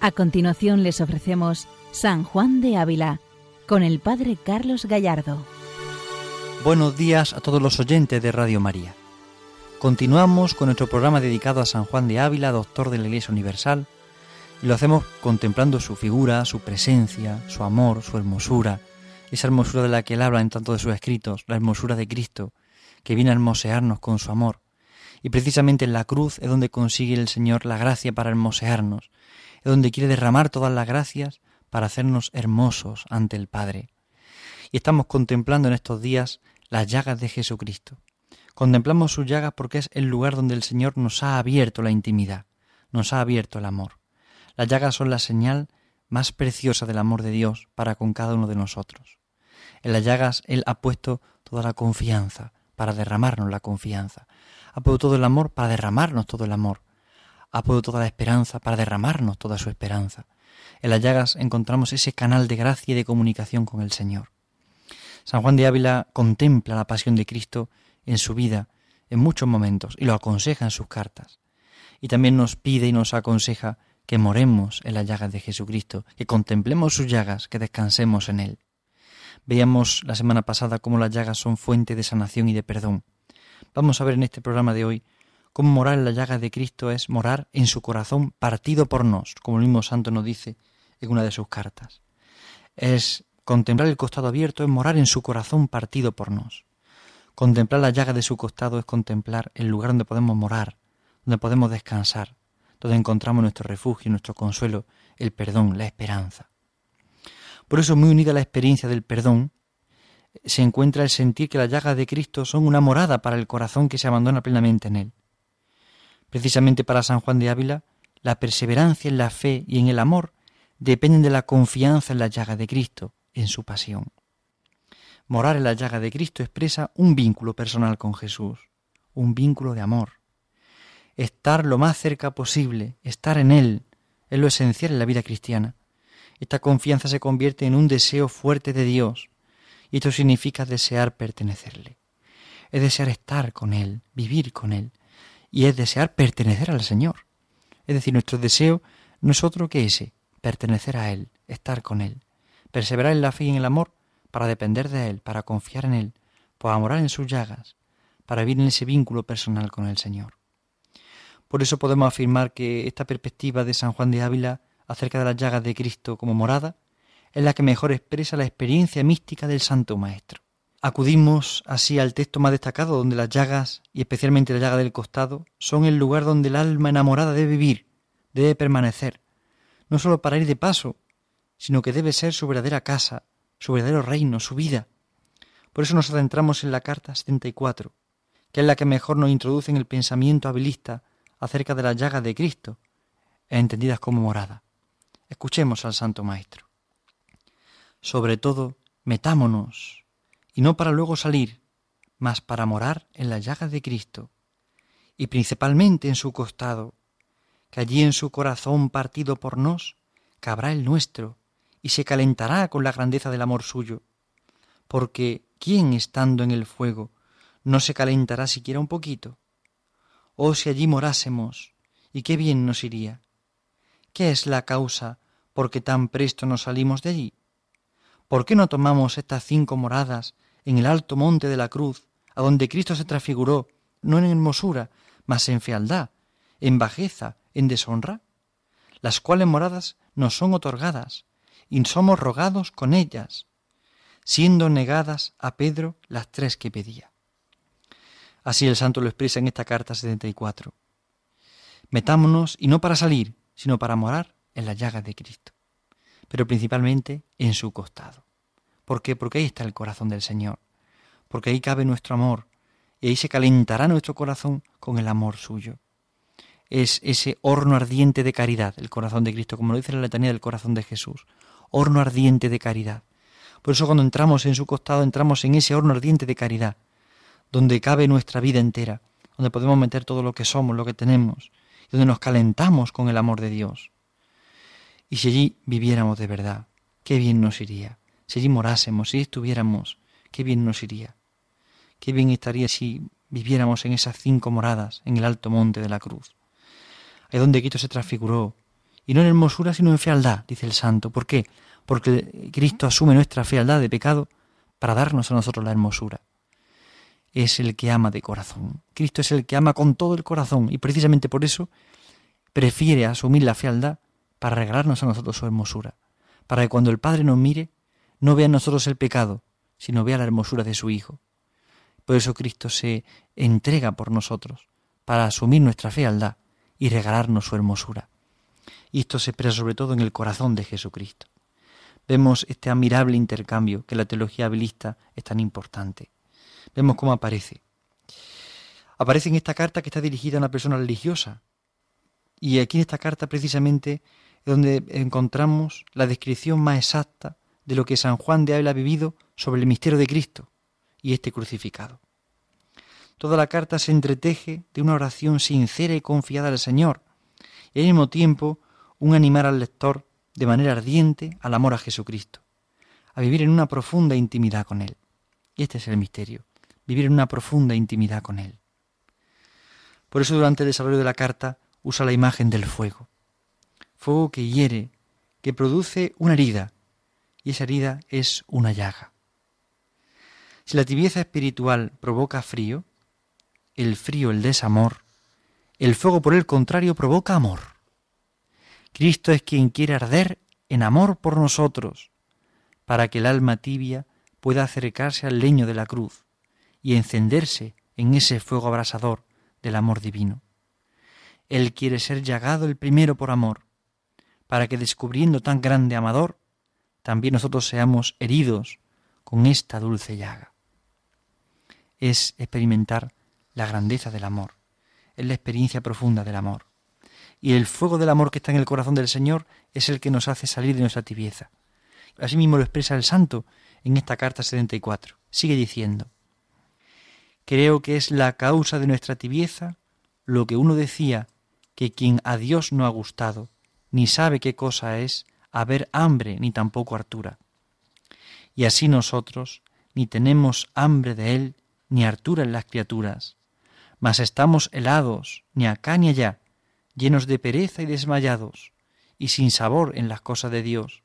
A continuación les ofrecemos San Juan de Ávila con el Padre Carlos Gallardo. Buenos días a todos los oyentes de Radio María. Continuamos con nuestro programa dedicado a San Juan de Ávila, doctor de la Iglesia Universal, y lo hacemos contemplando su figura, su presencia, su amor, su hermosura, esa hermosura de la que él habla en tanto de sus escritos, la hermosura de Cristo, que viene a hermosearnos con su amor. Y precisamente en la cruz es donde consigue el Señor la gracia para hermosearnos, es donde quiere derramar todas las gracias para hacernos hermosos ante el Padre. Y estamos contemplando en estos días las llagas de Jesucristo. Contemplamos sus llagas porque es el lugar donde el Señor nos ha abierto la intimidad, nos ha abierto el amor. Las llagas son la señal más preciosa del amor de Dios para con cada uno de nosotros. En las llagas Él ha puesto toda la confianza para derramarnos la confianza. Ha puesto todo el amor para derramarnos todo el amor ha toda la esperanza para derramarnos toda su esperanza. En las llagas encontramos ese canal de gracia y de comunicación con el Señor. San Juan de Ávila contempla la pasión de Cristo en su vida en muchos momentos y lo aconseja en sus cartas. Y también nos pide y nos aconseja que moremos en las llagas de Jesucristo, que contemplemos sus llagas, que descansemos en Él. Veíamos la semana pasada cómo las llagas son fuente de sanación y de perdón. Vamos a ver en este programa de hoy Cómo morar en la llaga de Cristo es morar en su corazón partido por nos, como el mismo santo nos dice en una de sus cartas. Es contemplar el costado abierto, es morar en su corazón partido por nos. Contemplar la llaga de su costado es contemplar el lugar donde podemos morar, donde podemos descansar, donde encontramos nuestro refugio, nuestro consuelo, el perdón, la esperanza. Por eso, muy unida a la experiencia del perdón, se encuentra el sentir que las llagas de Cristo son una morada para el corazón que se abandona plenamente en Él. Precisamente para San Juan de Ávila, la perseverancia en la fe y en el amor dependen de la confianza en la llaga de Cristo, en su pasión. Morar en la llaga de Cristo expresa un vínculo personal con Jesús, un vínculo de amor. Estar lo más cerca posible, estar en Él, es lo esencial en la vida cristiana. Esta confianza se convierte en un deseo fuerte de Dios, y esto significa desear pertenecerle. Es desear estar con Él, vivir con Él, y es desear pertenecer al Señor. Es decir, nuestro deseo no es otro que ese, pertenecer a Él, estar con Él, perseverar en la fe y en el amor para depender de Él, para confiar en Él, para morar en sus llagas, para vivir en ese vínculo personal con el Señor. Por eso podemos afirmar que esta perspectiva de San Juan de Ávila acerca de las llagas de Cristo como morada es la que mejor expresa la experiencia mística del Santo Maestro. Acudimos así al texto más destacado, donde las llagas, y especialmente la llaga del costado, son el lugar donde el alma enamorada debe vivir, debe permanecer, no sólo para ir de paso, sino que debe ser su verdadera casa, su verdadero reino, su vida. Por eso nos adentramos en la carta 74, que es la que mejor nos introduce en el pensamiento habilista acerca de la llaga de Cristo, entendidas como morada. Escuchemos al Santo Maestro. Sobre todo, metámonos y no para luego salir, mas para morar en la llaga de Cristo, y principalmente en su costado, que allí en su corazón partido por nos, cabrá el nuestro, y se calentará con la grandeza del amor suyo, porque ¿quién estando en el fuego no se calentará siquiera un poquito? Oh, si allí morásemos, y qué bien nos iría. ¿Qué es la causa por que tan presto nos salimos de allí? ¿Por qué no tomamos estas cinco moradas en el alto monte de la cruz, a donde Cristo se transfiguró, no en hermosura, mas en fealdad, en bajeza, en deshonra? Las cuales moradas nos son otorgadas, y somos rogados con ellas, siendo negadas a Pedro las tres que pedía. Así el santo lo expresa en esta carta 74. Metámonos, y no para salir, sino para morar en la llaga de Cristo, pero principalmente en su costado. ¿Por qué? Porque ahí está el corazón del Señor, porque ahí cabe nuestro amor, y ahí se calentará nuestro corazón con el amor suyo. Es ese horno ardiente de caridad, el corazón de Cristo, como lo dice la letanía del corazón de Jesús, horno ardiente de caridad. Por eso cuando entramos en su costado, entramos en ese horno ardiente de caridad, donde cabe nuestra vida entera, donde podemos meter todo lo que somos, lo que tenemos, y donde nos calentamos con el amor de Dios. Y si allí viviéramos de verdad, qué bien nos iría si allí morásemos, si estuviéramos, qué bien nos iría. Qué bien estaría si viviéramos en esas cinco moradas en el alto monte de la cruz. Ahí donde Cristo se transfiguró Y no en hermosura, sino en fealdad, dice el santo. ¿Por qué? Porque Cristo asume nuestra fealdad de pecado para darnos a nosotros la hermosura. Es el que ama de corazón. Cristo es el que ama con todo el corazón y precisamente por eso prefiere asumir la fealdad para regalarnos a nosotros su hermosura. Para que cuando el Padre nos mire, no vea en nosotros el pecado, sino vea la hermosura de su Hijo. Por eso Cristo se entrega por nosotros, para asumir nuestra fealdad y regalarnos su hermosura. Y esto se expresa sobre todo en el corazón de Jesucristo. Vemos este admirable intercambio que la teología habilista es tan importante. Vemos cómo aparece. Aparece en esta carta que está dirigida a una persona religiosa. Y aquí en esta carta precisamente es donde encontramos la descripción más exacta de lo que San Juan de Ávila ha vivido sobre el misterio de Cristo y este crucificado. Toda la carta se entreteje de una oración sincera y confiada al Señor, y al mismo tiempo un animar al lector de manera ardiente al amor a Jesucristo, a vivir en una profunda intimidad con Él. Y este es el misterio, vivir en una profunda intimidad con Él. Por eso durante el desarrollo de la carta usa la imagen del fuego. Fuego que hiere, que produce una herida, y esa herida es una llaga. Si la tibieza espiritual provoca frío, el frío el desamor, el fuego por el contrario provoca amor. Cristo es quien quiere arder en amor por nosotros, para que el alma tibia pueda acercarse al leño de la cruz y encenderse en ese fuego abrasador del amor divino. Él quiere ser llagado el primero por amor, para que descubriendo tan grande amador, también nosotros seamos heridos con esta dulce llaga. Es experimentar la grandeza del amor, es la experiencia profunda del amor y el fuego del amor que está en el corazón del Señor es el que nos hace salir de nuestra tibieza. Asimismo lo expresa el santo en esta carta 74. Sigue diciendo, Creo que es la causa de nuestra tibieza lo que uno decía, que quien a Dios no ha gustado, ni sabe qué cosa es haber hambre ni tampoco hartura. Y así nosotros ni tenemos hambre de Él ni hartura en las criaturas, mas estamos helados ni acá ni allá, llenos de pereza y desmayados, y sin sabor en las cosas de Dios,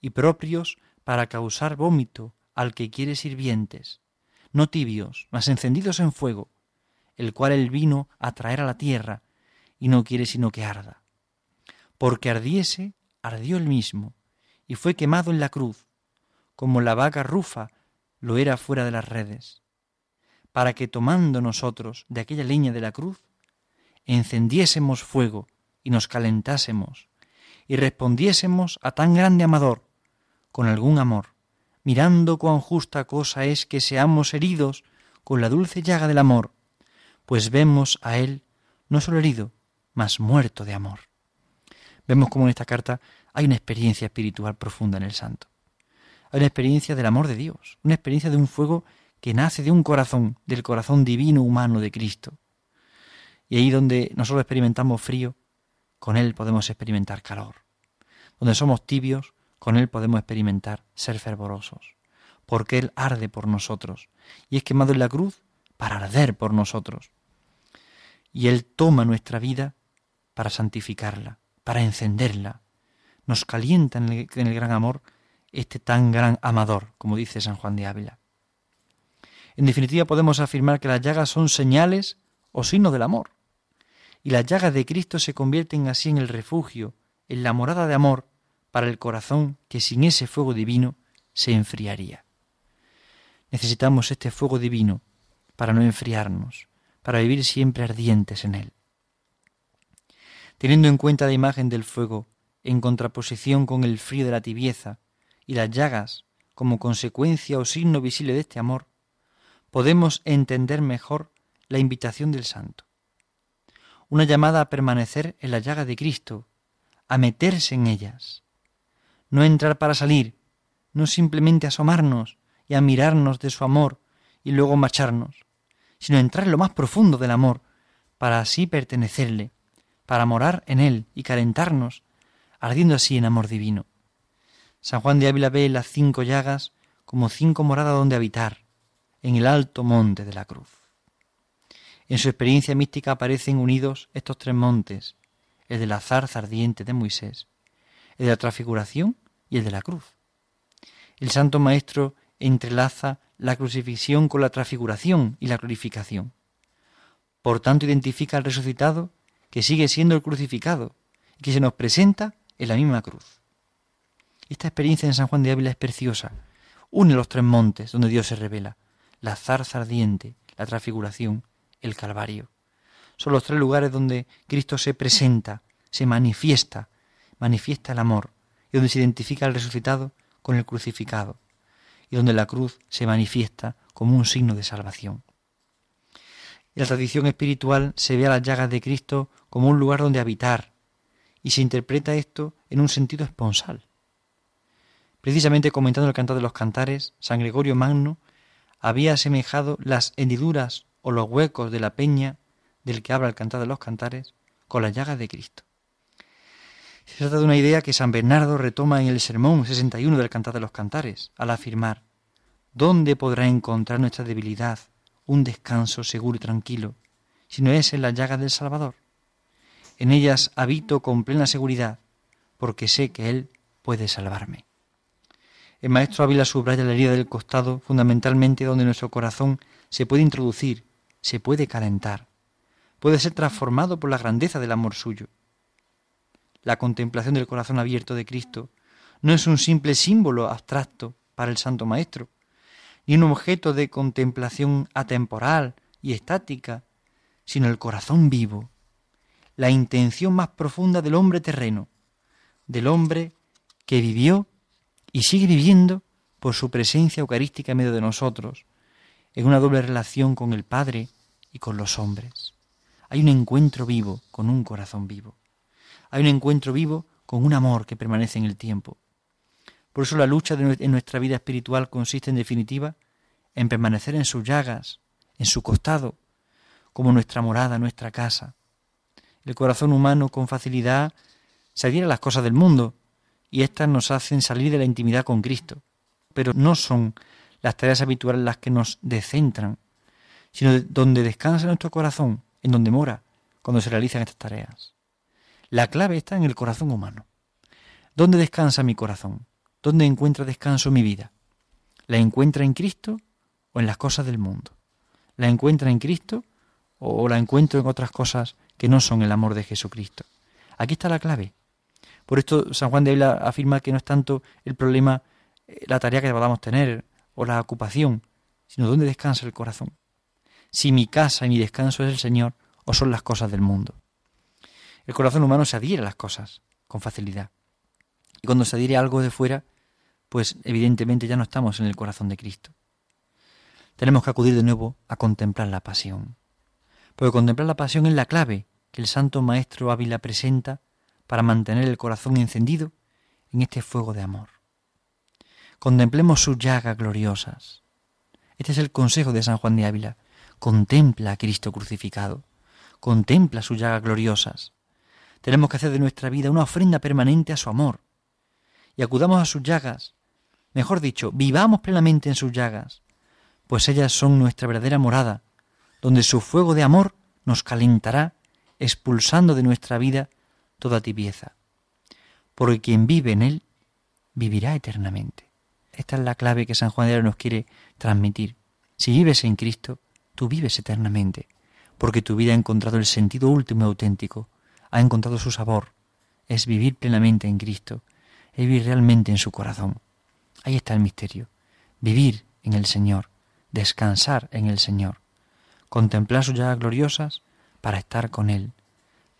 y propios para causar vómito al que quiere sirvientes, no tibios, mas encendidos en fuego, el cual él vino a traer a la tierra, y no quiere sino que arda. Porque ardiese, ardió él mismo, y fue quemado en la cruz, como la vaca rufa lo era fuera de las redes, para que tomando nosotros de aquella leña de la cruz, encendiésemos fuego y nos calentásemos, y respondiésemos a tan grande amador con algún amor, mirando cuán justa cosa es que seamos heridos con la dulce llaga del amor, pues vemos a él no solo herido, mas muerto de amor. Vemos como en esta carta hay una experiencia espiritual profunda en el santo. Hay una experiencia del amor de Dios, una experiencia de un fuego que nace de un corazón, del corazón divino humano de Cristo, y ahí donde nosotros experimentamos frío, con Él podemos experimentar calor. Donde somos tibios, con Él podemos experimentar ser fervorosos. Porque Él arde por nosotros. Y es quemado en la cruz para arder por nosotros. Y Él toma nuestra vida para santificarla, para encenderla. Nos calienta en el, gran amor este tan gran amador, como dice San Juan de Ávila. En definitiva, podemos afirmar que las llagas son señales o signos del amor y las llagas de Cristo se convierten así en el refugio, en la morada de amor para el corazón que sin ese fuego divino se enfriaría. Necesitamos este fuego divino para no enfriarnos, para vivir siempre ardientes en él. Teniendo en cuenta la imagen del fuego en contraposición con el frío de la tibieza y las llagas como consecuencia o signo visible de este amor, podemos entender mejor la invitación del santo. Una llamada a permanecer en la llaga de Cristo, a meterse en ellas, no entrar para salir, no simplemente asomarnos y a mirarnos de su amor y luego marcharnos, sino entrar en lo más profundo del amor, para así pertenecerle, para morar en él y calentarnos, ardiendo así en amor divino. San Juan de Ávila ve las cinco llagas como cinco moradas donde habitar, en el alto monte de la cruz. En su experiencia mística aparecen unidos estos tres montes, el de la zarza ardiente de Moisés, el de la transfiguración y el de la cruz. El Santo Maestro entrelaza la crucifixión con la transfiguración y la glorificación. Por tanto, identifica al resucitado que sigue siendo el crucificado y que se nos presenta en la misma cruz. Esta experiencia en San Juan de Ávila es preciosa. Une los tres montes donde Dios se revela, la zarza ardiente, la transfiguración, el Calvario. Son los tres lugares donde Cristo se presenta, se manifiesta, manifiesta el amor, y donde se identifica el resucitado con el crucificado, y donde la cruz se manifiesta como un signo de salvación. La tradición espiritual se ve a las llagas de Cristo como un lugar donde habitar, y se interpreta esto en un sentido esponsal. Precisamente comentando el canto de los cantares, San Gregorio Magno había asemejado las hendiduras o los huecos de la peña del que habla el cantar de los cantares con las llagas de Cristo. Se trata de una idea que San Bernardo retoma en el Sermón 61 del Cantar de los Cantares, al afirmar, ¿Dónde podrá encontrar nuestra debilidad un descanso seguro y tranquilo, si no es en las llagas del Salvador? En ellas habito con plena seguridad, porque sé que Él puede salvarme. El maestro Ávila subraya la herida del costado fundamentalmente donde nuestro corazón se puede introducir, se puede calentar, puede ser transformado por la grandeza del amor suyo. La contemplación del corazón abierto de Cristo no es un simple símbolo abstracto para el Santo Maestro, ni un objeto de contemplación atemporal y estática, sino el corazón vivo, la intención más profunda del hombre terreno, del hombre que vivió y sigue viviendo por su presencia eucarística en medio de nosotros, en una doble relación con el Padre y con los hombres. Hay un encuentro vivo con un corazón vivo. Hay un encuentro vivo con un amor que permanece en el tiempo. Por eso la lucha en nuestra vida espiritual consiste en definitiva en permanecer en sus llagas, en su costado, como nuestra morada, nuestra casa. El corazón humano con facilidad se adhiere a las cosas del mundo y éstas nos hacen salir de la intimidad con Cristo, pero no son las tareas habituales las que nos descentran, sino donde descansa nuestro corazón, en donde mora, cuando se realizan estas tareas. La clave está en el corazón humano. ¿Dónde descansa mi corazón? ¿Dónde encuentra descanso mi vida? ¿La encuentra en Cristo o en las cosas del mundo? ¿La encuentra en Cristo o la encuentro en otras cosas que no son el amor de Jesucristo? Aquí está la clave. Por esto San Juan de Ávila afirma que no es tanto el problema eh, la tarea que podamos tener o la ocupación, sino dónde descansa el corazón. Si mi casa y mi descanso es el Señor o son las cosas del mundo. El corazón humano se adhiere a las cosas con facilidad. Y cuando se adhiere a algo de fuera, pues evidentemente ya no estamos en el corazón de Cristo. Tenemos que acudir de nuevo a contemplar la pasión. Porque contemplar la pasión es la clave que el Santo Maestro Ávila presenta para mantener el corazón encendido en este fuego de amor. Contemplemos sus llagas gloriosas. Este es el consejo de San Juan de Ávila. Contempla a Cristo crucificado. Contempla sus llagas gloriosas. Tenemos que hacer de nuestra vida una ofrenda permanente a su amor. Y acudamos a sus llagas. Mejor dicho, vivamos plenamente en sus llagas, pues ellas son nuestra verdadera morada, donde su fuego de amor nos calentará, expulsando de nuestra vida toda tibieza. Porque quien vive en él, vivirá eternamente. Esta es la clave que San Juan de nos quiere transmitir. Si vives en Cristo, tú vives eternamente, porque tu vida ha encontrado el sentido último y auténtico, ha encontrado su sabor, es vivir plenamente en Cristo, es vivir realmente en su corazón. Ahí está el misterio, vivir en el Señor, descansar en el Señor, contemplar sus llagas gloriosas para estar con Él,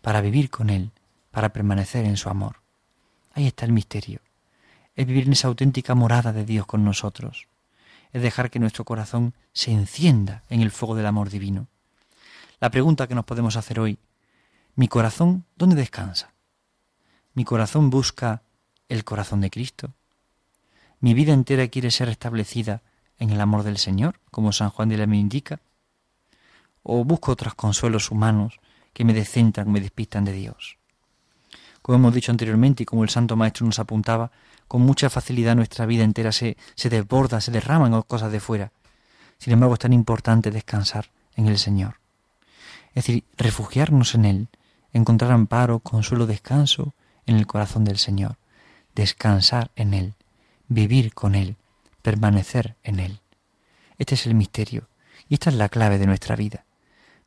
para vivir con Él, para permanecer en su amor. Ahí está el misterio, es vivir en esa auténtica morada de Dios con nosotros, es dejar que nuestro corazón se encienda en el fuego del amor divino. La pregunta que nos podemos hacer hoy mi corazón, ¿dónde descansa? Mi corazón busca el corazón de Cristo. Mi vida entera quiere ser establecida en el amor del Señor, como San Juan de la me indica. O busco otros consuelos humanos que me descentran, me despistan de Dios. Como hemos dicho anteriormente y como el Santo Maestro nos apuntaba, con mucha facilidad nuestra vida entera se, se desborda, se derrama en cosas de fuera. Sin embargo, es tan importante descansar en el Señor. Es decir, refugiarnos en Él, encontrar amparo, consuelo, descanso en el corazón del Señor, descansar en Él, vivir con Él, permanecer en Él. Este es el misterio y esta es la clave de nuestra vida.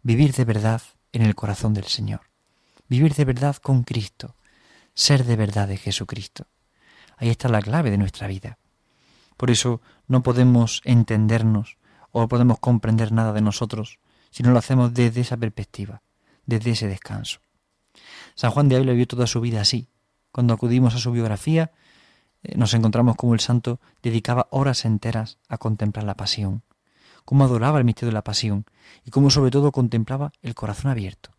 Vivir de verdad en el corazón del Señor. Vivir de verdad con Cristo. Ser de verdad de Jesucristo. Ahí está la clave de nuestra vida. Por eso no podemos entendernos o podemos comprender nada de nosotros si no lo hacemos desde esa perspectiva, desde ese descanso. San Juan de Ávila vio toda su vida así. Cuando acudimos a su biografía, eh, nos encontramos como el santo dedicaba horas enteras a contemplar la pasión, cómo adoraba el misterio de la pasión y cómo sobre todo contemplaba el corazón abierto,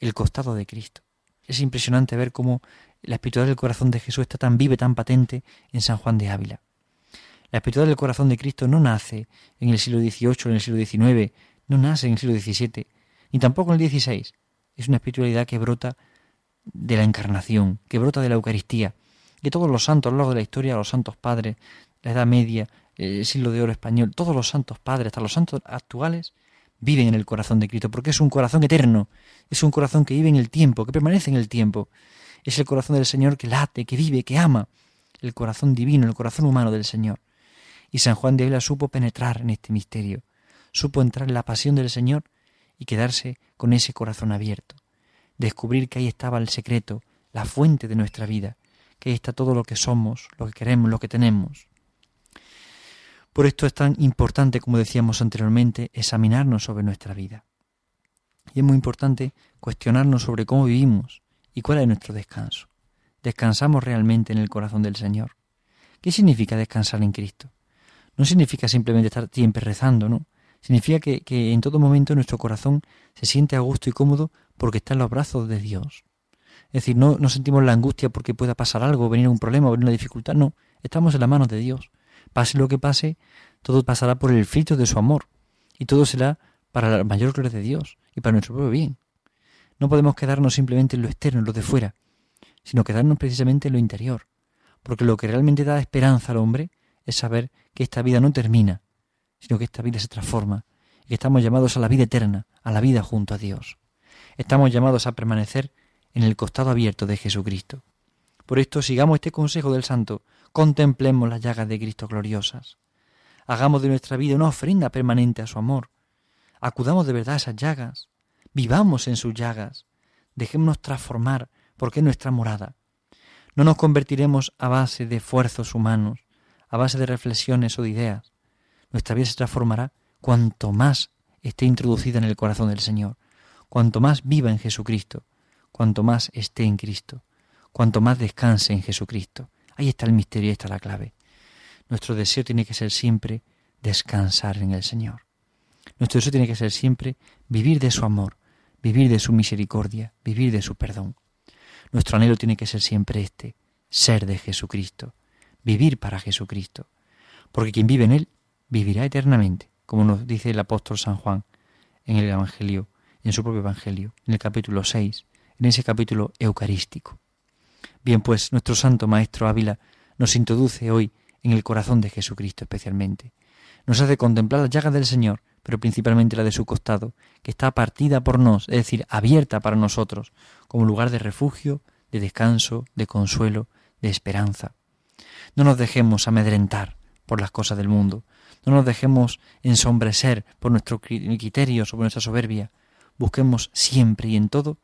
el costado de Cristo. Es impresionante ver cómo la espiritualidad del corazón de Jesús está tan viva y tan patente en San Juan de Ávila. La espiritualidad del corazón de Cristo no nace en el siglo XVIII, en el siglo XIX, no nace en el siglo XVII, ni tampoco en el XVI. Es una espiritualidad que brota de la encarnación, que brota de la Eucaristía, que todos los santos a lo largo de la historia, los santos padres, la Edad Media, el siglo de oro español, todos los santos padres, hasta los santos actuales, viven en el corazón de Cristo, porque es un corazón eterno, es un corazón que vive en el tiempo, que permanece en el tiempo, es el corazón del Señor que late, que vive, que ama, el corazón divino, el corazón humano del Señor. Y San Juan de Ávila supo penetrar en este misterio, supo entrar en la pasión del Señor y quedarse con ese corazón abierto, descubrir que ahí estaba el secreto, la fuente de nuestra vida, que ahí está todo lo que somos, lo que queremos, lo que tenemos. Por esto es tan importante, como decíamos anteriormente, examinarnos sobre nuestra vida. Y es muy importante cuestionarnos sobre cómo vivimos y cuál es nuestro descanso. ¿Descansamos realmente en el corazón del Señor? ¿Qué significa descansar en Cristo? No significa simplemente estar siempre rezando, ¿no? Significa que, en todo momento nuestro corazón se siente a gusto y cómodo porque está en los brazos de Dios. Es decir, no, no sentimos la angustia porque pueda pasar algo, venir un problema, venir una dificultad, no, estamos en las manos de Dios. Pase lo que pase, todo pasará por el filtro de su amor y todo será para la mayor gloria de Dios y para nuestro propio bien. No podemos quedarnos simplemente en lo externo, en lo de fuera, sino quedarnos precisamente en lo interior, porque lo que realmente da esperanza al hombre es saber que esta vida no termina, sino que esta vida se transforma y que estamos llamados a la vida eterna, a la vida junto a Dios. Estamos llamados a permanecer en el costado abierto de Jesucristo. Por esto sigamos este consejo del santo, Contemplemos las llagas de Cristo gloriosas. Hagamos de nuestra vida una ofrenda permanente a su amor. Acudamos de verdad a esas llagas. Vivamos en sus llagas. Dejémonos transformar porque es nuestra morada. No nos convertiremos a base de esfuerzos humanos, a base de reflexiones o de ideas. Nuestra vida se transformará cuanto más esté introducida en el corazón del Señor, cuanto más viva en Jesucristo, cuanto más esté en Cristo, cuanto más descanse en Jesucristo. Ahí está el misterio, ahí está la clave. Nuestro deseo tiene que ser siempre descansar en el Señor. Nuestro deseo tiene que ser siempre vivir de su amor, vivir de su misericordia, vivir de su perdón. Nuestro anhelo tiene que ser siempre este, ser de Jesucristo, vivir para Jesucristo. Porque quien vive en Él vivirá eternamente, como nos dice el apóstol San Juan en el Evangelio, en su propio Evangelio, en el capítulo 6, en ese capítulo eucarístico. Bien, pues nuestro Santo Maestro Ávila nos introduce hoy en el corazón de Jesucristo especialmente. Nos hace contemplar las llagas del Señor, pero principalmente la de su costado, que está partida por nos, es decir, abierta para nosotros, como lugar de refugio, de descanso, de consuelo, de esperanza. No nos dejemos amedrentar por las cosas del mundo, no nos dejemos ensombrecer por nuestros criterios o por nuestra soberbia. Busquemos siempre y en todo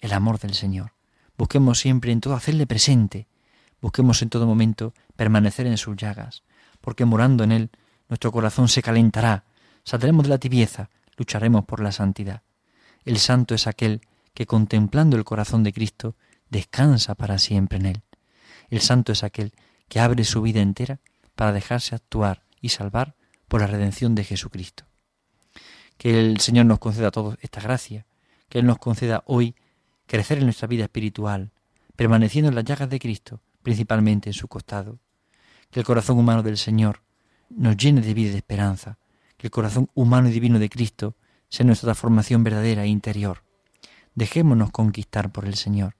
el amor del Señor. Busquemos siempre en todo hacerle presente. Busquemos en todo momento permanecer en sus llagas, porque morando en él nuestro corazón se calentará, saldremos de la tibieza, lucharemos por la santidad. El santo es aquel que contemplando el corazón de Cristo descansa para siempre en él. El santo es aquel que abre su vida entera para dejarse actuar y salvar por la redención de Jesucristo. Que el Señor nos conceda a todos esta gracia, que Él nos conceda hoy crecer en nuestra vida espiritual, permaneciendo en las llagas de Cristo, principalmente en su costado. Que el corazón humano del Señor nos llene de vida y de esperanza, que el corazón humano y divino de Cristo sea nuestra transformación verdadera e interior. Dejémonos conquistar por el Señor,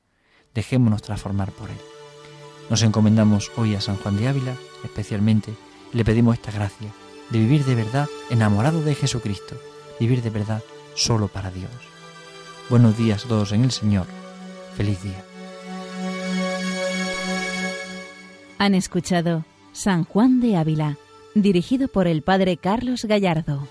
dejémonos transformar por Él. Nos encomendamos hoy a San Juan de Ávila, especialmente, y le pedimos esta gracia de vivir de verdad enamorado de Jesucristo, vivir de verdad solo para Dios. Buenos días a todos en el Señor. Feliz día. Han escuchado San Juan de Ávila, dirigido por el Padre Carlos Gallardo.